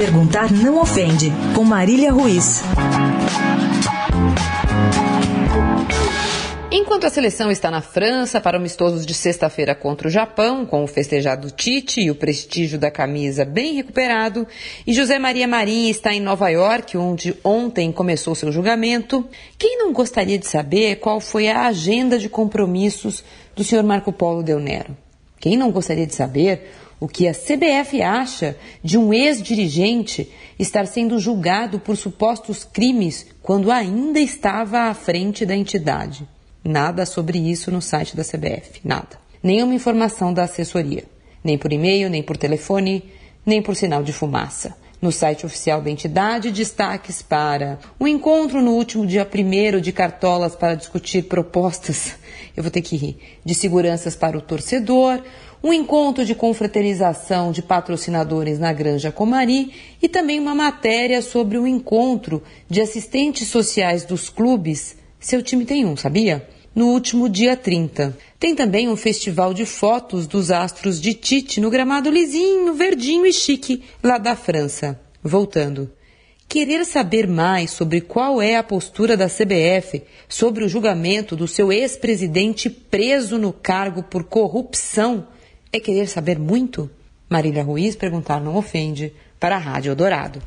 Perguntar não ofende, com Marília Ruiz. Enquanto a seleção está na França para amistosos de sexta-feira contra o Japão, com o festejado Tite e o prestígio da camisa bem recuperado, e José Maria Marinho está em Nova York, onde ontem começou seu julgamento, quem não gostaria de saber qual foi a agenda de compromissos do senhor Marco Polo Del Nero? Quem não gostaria de saber o que a CBF acha de um ex-dirigente estar sendo julgado por supostos crimes quando ainda estava à frente da entidade. Nada sobre isso no site da CBF, nada. Nenhuma informação da assessoria, nem por e-mail, nem por telefone, nem por sinal de fumaça. No site oficial da entidade, destaques para o encontro no último dia 1 de Cartolas para discutir propostas, eu vou ter que rir, de seguranças para o torcedor, um encontro de confraternização de patrocinadores na Granja Comari e também uma matéria sobre o encontro de assistentes sociais dos clubes. Seu time tem um, sabia? No último dia 30. Tem também um festival de fotos dos astros de Tite no gramado lisinho, verdinho e chique lá da França. Voltando. Querer saber mais sobre qual é a postura da CBF sobre o julgamento do seu ex-presidente preso no cargo por corrupção é querer saber muito? Marília Ruiz perguntar não ofende para a Rádio Dourado.